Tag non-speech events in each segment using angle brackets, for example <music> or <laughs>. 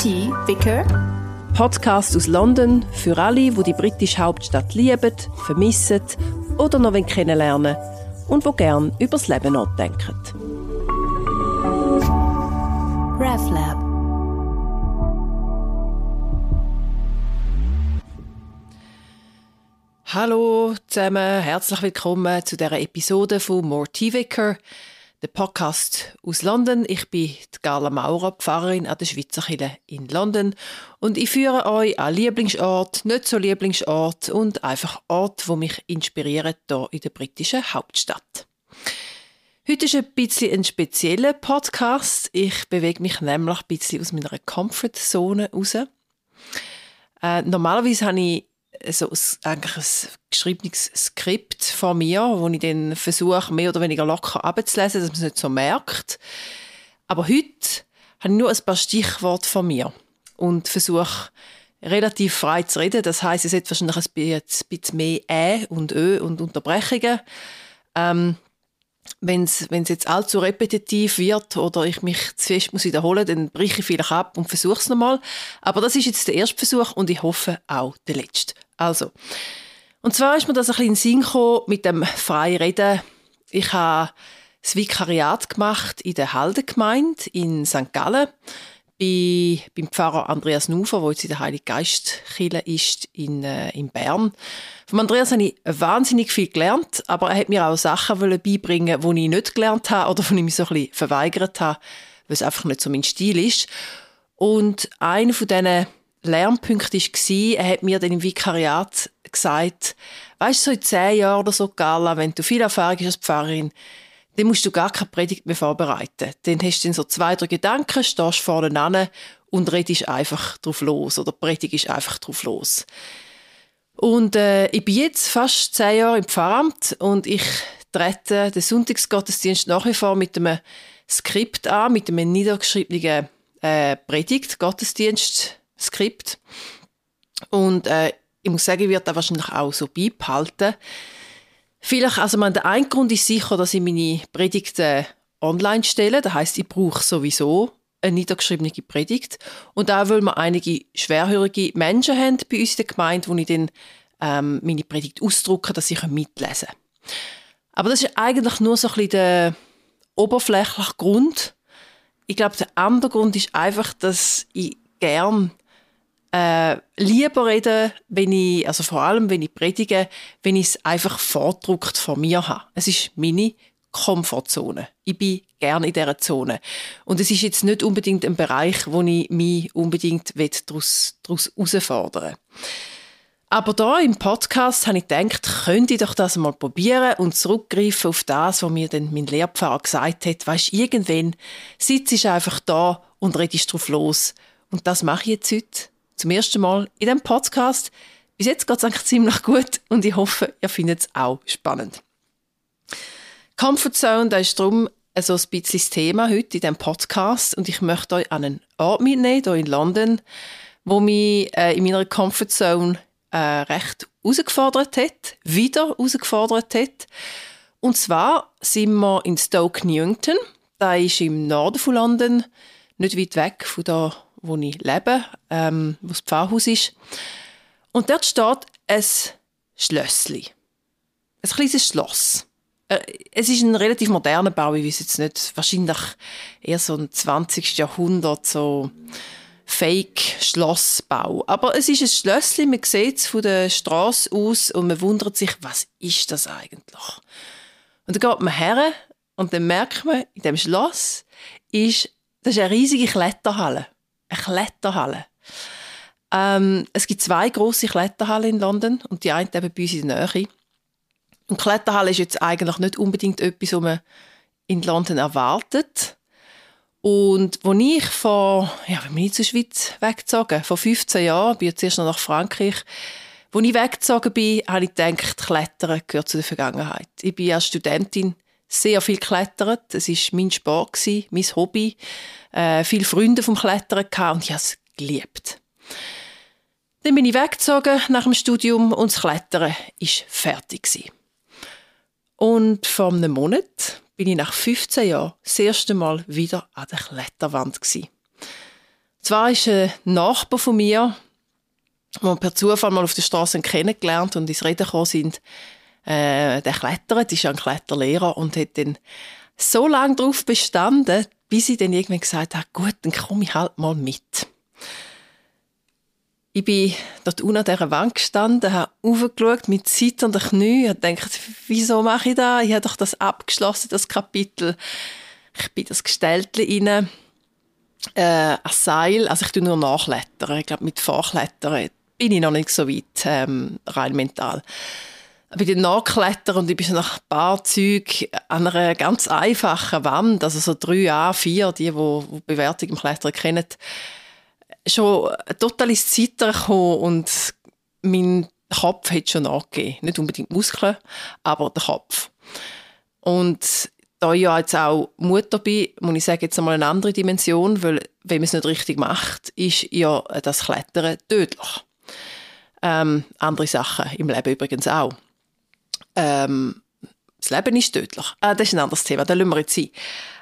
Tea Vicar. Podcast aus London für alle, die die britische Hauptstadt lieben, vermissen oder noch kennenlernen und wo gern übers Leben nachdenken. RevLab. Hallo zusammen, herzlich willkommen zu dieser Episode von More Tea Vicar, der Podcast aus London. Ich bin die Carla Maurer, Pfarrerin an der Schweizer Kirche in London und ich führe euch an Lieblingsort, nicht so Lieblingsort und einfach Ort, wo mich inspirieren hier in der britischen Hauptstadt. Heute ist ein bisschen ein spezieller Podcast. Ich bewege mich nämlich ein bisschen aus meiner Comfortzone raus. Äh, normalerweise habe ich so ein, eigentlich ein geschriebenes Skript von mir, wo ich dann versuche, mehr oder weniger locker abzulesen, dass man es nicht so merkt. Aber heute habe ich nur ein paar Stichworte von mir und versuche relativ frei zu reden. Das heißt, es hat wahrscheinlich ein bisschen mehr Ä und Ö und Unterbrechungen. Ähm, wenn es jetzt allzu repetitiv wird oder ich mich zu fest muss wiederholen, dann breche ich vielleicht ab und versuche es nochmal. Aber das ist jetzt der erste Versuch und ich hoffe auch der letzte. Also, und zwar ist mir das ein bisschen in Sinn gekommen mit dem Freireden. Ich habe das Vikariat gemacht in der Haldengemeinde in St. Gallen bei, beim Pfarrer Andreas Nufer, der jetzt in der Heilige Geist ist in, äh, in Bern. Von Andreas habe ich wahnsinnig viel gelernt, aber er hat mir auch Sachen beibringen die ich nicht gelernt habe oder von ich mich so ein bisschen verweigert habe, weil es einfach nicht so mein Stil ist. Und einer von diesen Lernpunkt war, er hat mir dann im Vikariat gesagt, weißt du, so in zehn Jahren oder so, Gala, wenn du viel Erfahrung hast als Pfarrerin, dann musst du gar keine Predigt mehr vorbereiten. Dann hast du dann so zwei, drei Gedanken, stehst vorne an und redest einfach drauf los oder predigst einfach drauf los. Und äh, ich bin jetzt fast zehn Jahre im Pfarramt und ich trete den Sonntagsgottesdienst nach wie vor mit einem Skript an, mit einem niedergeschriebenen äh, Predigt, Gottesdienst Skript. Und äh, ich muss sagen, ich werde das wahrscheinlich auch so beibehalten. Vielleicht, also man, der eine Grund ist sicher, dass ich meine Predigten online stelle. Das heißt, ich brauche sowieso eine niedergeschriebene Predigt. Und auch, weil wir einige schwerhörige Menschen haben bei uns in der Gemeinde, wo ich dann ähm, meine Predigt ausdrucke, dass ich mitlesen kann. Aber das ist eigentlich nur so ein bisschen der oberflächliche Grund. Ich glaube, der andere Grund ist einfach, dass ich gern äh, lieber reden, wenn ich, also vor allem wenn ich predige, wenn ich es einfach vordruckt von mir habe. Es ist meine Komfortzone. Ich bin gerne in dieser Zone. Und es ist jetzt nicht unbedingt ein Bereich, wo ich mich unbedingt daraus, herausfordern aber da im Podcast habe ich gedacht, könnte ich doch das mal probieren und zurückgreifen auf das, was mir dann mein Lehrpfarrer gesagt hat. Weißt, irgendwann sitze ich einfach da und redest drauf los. Und das mache ich jetzt heute zum ersten Mal in diesem Podcast. Bis jetzt geht es eigentlich ziemlich gut und ich hoffe, ihr findet es auch spannend. Comfort Zone, das ist darum so ein bisschen das Thema heute in diesem Podcast und ich möchte euch an einen Ort mitnehmen, hier in London, wo mich äh, in meiner Comfort Zone äh, recht herausgefordert hat, wieder herausgefordert hat. Und zwar sind wir in Stoke Newington, das ist im Norden von London, nicht weit weg von da, wo ich lebe, ähm, wo das Pfarrhaus ist. Und dort steht ein Schlössli. Ein kleines Schloss. Äh, es ist ein relativ moderner Bau, ich weiß jetzt nicht, wahrscheinlich eher so ein 20. Jahrhundert, so Fake-Schlossbau. Aber es ist ein Schlössli, man sieht es von der Straße aus und man wundert sich, was ist das eigentlich? Und dann geht man her und dann merkt man, in dem Schloss ist, das ist eine riesige Kletterhalle eine Kletterhalle. Ähm, es gibt zwei große Kletterhallen in London und die eine eben bei uns in der Nähe. Und Kletterhalle ist jetzt eigentlich nicht unbedingt etwas, was man in London erwartet. Und als ich vor, ja, wenn bin ich zur Schweiz weggezogen? Vor 15 Jahren, bin ich zuerst noch nach Frankreich. Als ich weggezogen bin, habe ich gedacht, Klettern gehört zu der Vergangenheit. Ich bin als Studentin sehr viel geklettert. Es war mein Sport, mein Hobby. Äh, viele Freunde vom Klettern gehabt und ich habe es geliebt. Dann bin ich weggezogen nach dem Studium und das Klettern war fertig. Und vor einem Monat bin ich nach 15 Jahren das erste Mal wieder an der Kletterwand. Zwar ist ein Nachbar von mir, wo wir per Zufall mal auf der Straße kennengelernt und ins Reden gekommen sind, äh, der klettert, ist ja ein Kletterlehrer und hat dann so lange darauf bestanden, bis ich dann irgendwann gesagt habe, gut, dann komme ich halt mal mit. Ich bin dort unten an dieser Wand gestanden, habe aufgeschaut mit zitternden Knien und gedacht, wieso mache ich das? Ich habe doch das abgeschlossen, das Kapitel. Ich bin das Gestellte rein, äh, ein Seil, also ich tue nur nachklettern. Ich glaube, mit Vorklettern bin ich noch nicht so weit, ähm, rein mental. Dann nachklettern und ich bin nach ein paar Zügen an einer ganz einfachen Wand, also so 3A, 4, die, die, die Bewertung im Klettern kennen, schon total ins Zittern gekommen und mein Kopf hat schon nachgegeben. Nicht unbedingt Muskeln, aber der Kopf. Und da ich ja jetzt auch Mutter bin, muss ich sagen, jetzt einmal eine andere Dimension, weil wenn man es nicht richtig macht, ist ja das Klettern tödlich. Ähm, andere Sachen im Leben übrigens auch. Ähm, das Leben ist tödlich. Ah, das ist ein anderes Thema, da lassen wir jetzt sein.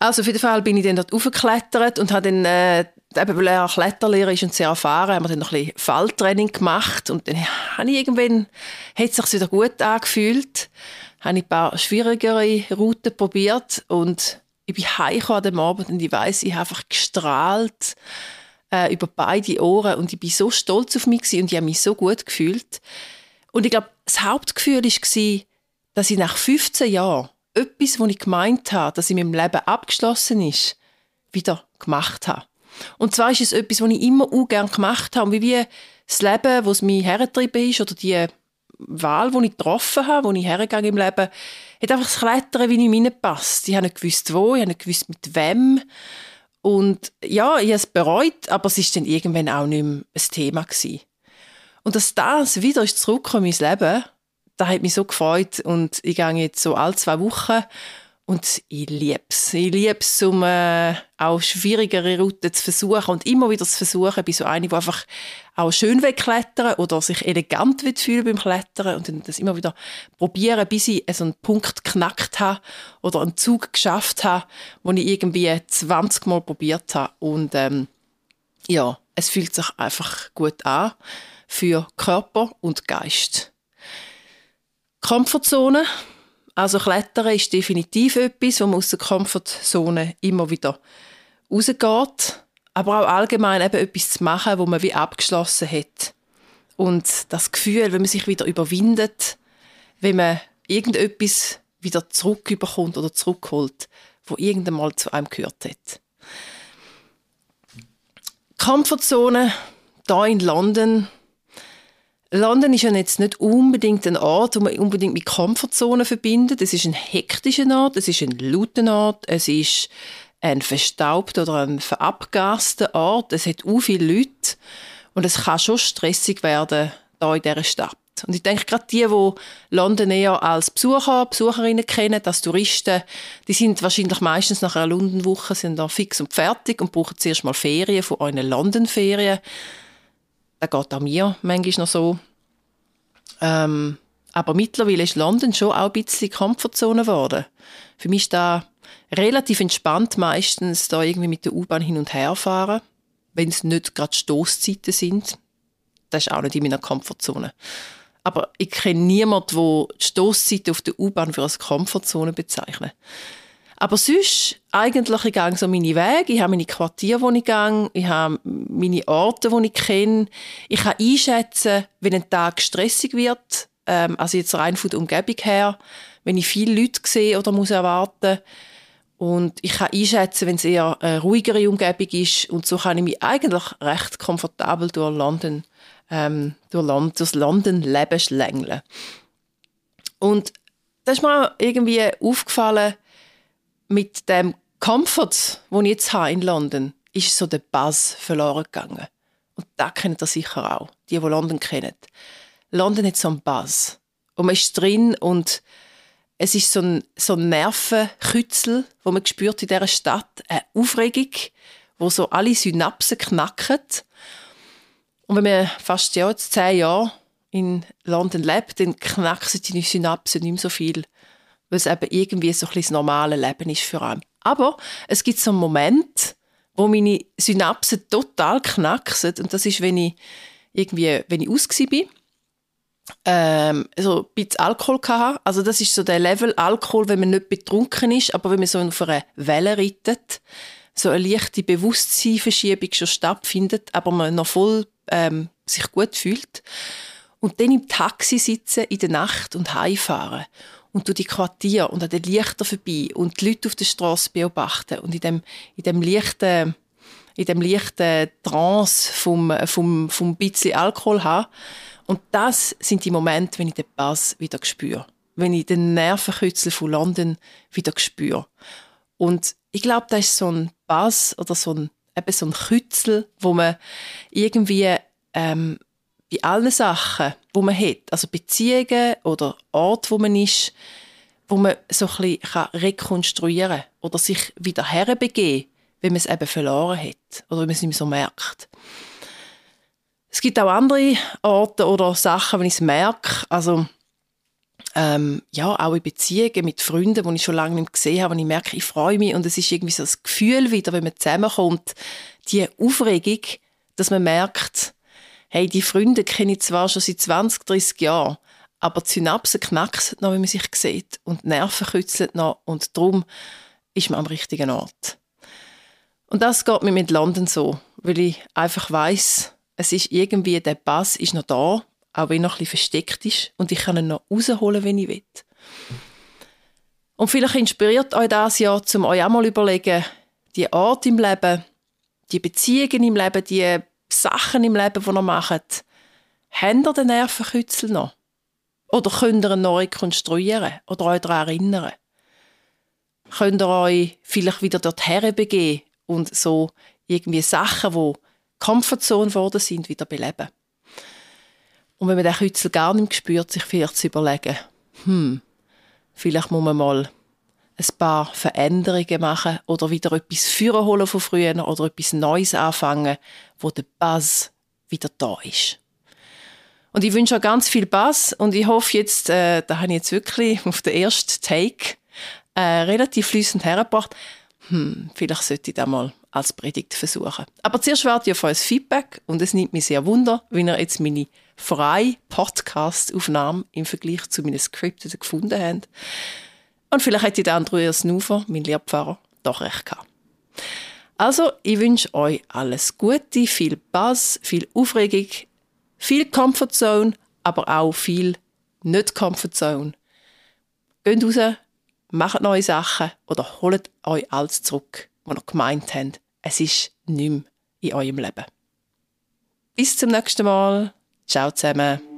Also auf jeden Fall bin ich dann dort aufgeklettert und habe dann, äh, eben weil er Kletterlehrer ist und sehr erfahren, haben wir dann noch ein bisschen Falltraining gemacht und dann habe ich irgendwann, hat es sich wieder gut angefühlt, habe ich ein paar schwierigere Routen probiert und ich bin heimgekommen an Abend und ich weiss, ich habe einfach gestrahlt äh, über beide Ohren und ich bin so stolz auf mich und ich habe mich so gut gefühlt. Und ich glaube, das Hauptgefühl war, dass ich nach 15 Jahren etwas, was ich gemeint habe, dass in meinem Leben abgeschlossen ist, wieder gemacht habe. Und zwar ist es etwas, was ich immer auch gerne gemacht habe. Und wie das Leben, das mich hergetrieben ist, oder die Wahl, die ich getroffen habe, wo ich hergegangen im Leben, hat einfach das Klettern wie in mir passt. Ich habe nicht gewusst, wo, ich habe nicht gewusst, mit wem. Und ja, ich habe es bereut, aber es war dann irgendwann auch nicht mehr ein Thema gewesen. Und dass das wieder ist in mein Leben, das hat mich so gefreut und ich gehe jetzt so alle zwei Wochen und ich liebe es. Ich liebe es, um äh, auch schwierigere Routen zu versuchen und immer wieder zu versuchen, bei so einer, die einfach auch schön wegklettern oder sich elegant fühlen beim Klettern und das immer wieder probieren, bis ich so einen Punkt geknackt habe oder einen Zug geschafft habe, wo ich irgendwie 20 Mal probiert habe und ähm, ja, es fühlt sich einfach gut an für Körper und Geist. Komfortzone. Also Klettern ist definitiv etwas, wo man aus der Komfortzone immer wieder rausgeht. Aber auch allgemein eben etwas zu machen, wo man wie abgeschlossen hat. Und das Gefühl, wenn man sich wieder überwindet, wenn man irgendetwas wieder zurückbekommt oder zurückholt, wo irgendwann mal zu einem gehört hat. Komfortzone da in London London ist ja jetzt nicht unbedingt ein Ort, wo man unbedingt mit Komfortzonen verbindet. Es ist ein hektischer Ort, es ist ein lauter Ort, es ist ein verstaubter oder ein verabgaster Ort. Es hat u viele Leute und es kann schon stressig werden da in dieser Stadt. Und ich denke, gerade die, die London eher als Besucher, Besucherinnen kennen, als Touristen, die sind wahrscheinlich meistens nach einer London-Woche sind da fix und fertig und brauchen zuerst mal Ferien von euren London-Ferien. Das geht auch mir manchmal noch so. Ähm, aber mittlerweile ist London schon auch ein bisschen Komfortzone geworden. Für mich ist da relativ entspannt meistens da irgendwie mit der U-Bahn hin und her fahren, wenn es nicht gerade Stoßzeiten sind. Das ist auch nicht in meiner Komfortzone. Aber ich kenne niemanden, der die Stoßzeiten auf der U-Bahn für als Komfortzone bezeichnet. Aber sonst, eigentlich, ich gehe so meine Wege, ich habe meine Quartiere, wo ich gehe, ich habe meine Orte, die ich kenne. Ich kann einschätzen, wenn ein Tag stressig wird, ähm, also jetzt rein von der Umgebung her, wenn ich viele Leute sehe oder muss erwarten. Und ich kann einschätzen, wenn es eher eine ruhigere Umgebung ist. Und so kann ich mich eigentlich recht komfortabel durch London, ähm, durch London, durchs London Leben schlängeln. Und da ist mir irgendwie aufgefallen, mit dem Comfort, den ich jetzt habe in London, ist so der Buzz verloren gegangen. Und da kennt ihr sicher auch, die, die London kennen. London hat so einen Buzz. Und man ist drin und es ist so ein, so ein Nervenkützel, wo man spürt in dieser Stadt, eine Aufregung, wo so alle Synapsen knacken. Und wenn man fast ja, jetzt zehn Jahre in London lebt, dann knacken die Synapsen nicht mehr so viel weil es eben irgendwie so ein das normale Leben ist für einen. Aber es gibt so einen Moment, wo meine Synapsen total knacksen. Und das ist, wenn ich irgendwie, wenn ich aus bin, ähm, so ein bisschen Alkohol hatte. Also das ist so der Level Alkohol, wenn man nicht betrunken ist, aber wenn man so auf einer Welle reitet, so eine leichte Bewusstseinsverschiebung schon stattfindet, aber man noch voll ähm, sich gut fühlt. Und dann im Taxi sitzen in der Nacht und heimfahren und du die Quartier und an den Lichtern vorbei und die Leute auf der Straße beobachten und in dem, in dem leichten, in dem leichten Trance vom, vom, vom bisschen Alkohol haben. Und das sind die Momente, wenn ich den Bass wieder spüre. Wenn ich den Nervenkützel von London wieder spüre. Und ich glaube, das ist so ein Bass oder so ein, eben so ein Kützel, wo man irgendwie ähm, bei allen Sachen, wo man hat, also Beziehungen oder Ort, wo man ist, wo man so ein bisschen rekonstruieren kann oder sich wieder herbegeben, wenn man es eben verloren hat oder wenn man es nicht mehr so merkt. Es gibt auch andere Orte oder Sachen, wenn ich es merke, also ähm, ja, auch in Beziehungen mit Freunden, die ich schon lange nicht gesehen habe, und ich merke, ich freue mich und es ist irgendwie so das Gefühl wieder, wenn man zusammenkommt, die Aufregung, dass man merkt, hey, die Freunde kenne ich zwar schon seit 20, 30 Jahren, aber die Synapsen knacksen noch, wenn man sich sieht und die Nerven kützeln noch und darum ist man am richtigen Ort. Und das geht mir mit London so, weil ich einfach weiß, es ist irgendwie, der Bass ist noch da, auch wenn er noch ein bisschen versteckt ist und ich kann ihn noch rausholen, wenn ich will. Und vielleicht inspiriert euch das ja, um euch auch mal überlegen, die Art im Leben, die Beziehungen im Leben, die Sachen im Leben, die ihr macht, habt ihr den Nervenkützel noch? Oder könnt ihr ihn noch rekonstruieren oder euch daran erinnern? Könnt ihr euch vielleicht wieder dorthin begeben und so irgendwie Sachen, die Comfortzone geworden sind, wieder beleben? Und wenn man den Kützel gar nicht spürt, sich vielleicht zu überlegen, hm, vielleicht muss man mal ein paar Veränderungen machen oder wieder etwas führen holen von früher oder etwas Neues anfangen, wo der Buzz wieder da ist. Und ich wünsche euch ganz viel Buzz und ich hoffe jetzt, äh, da habe ich jetzt wirklich <laughs> auf den ersten Take äh, relativ flüssend hergebracht. Hm, vielleicht sollte ich das mal als Predigt versuchen. Aber zuerst warte ich auf euer Feedback und es nimmt mich sehr wunder, wenn ihr jetzt meine freie Podcast-Aufnahme im Vergleich zu meinen Skripten gefunden habt. Und vielleicht hätte der Andreas Nufer, mein Lehrpfarrer, doch recht gehabt. Also, ich wünsche euch alles Gute, viel Bass, viel Aufregung, viel Comfortzone, aber auch viel nicht Comfortzone. Geht raus, macht neue Sachen oder holt euch alles zurück, was ihr gemeint habt. Es ist nicht mehr in eurem Leben. Bis zum nächsten Mal. Ciao zusammen.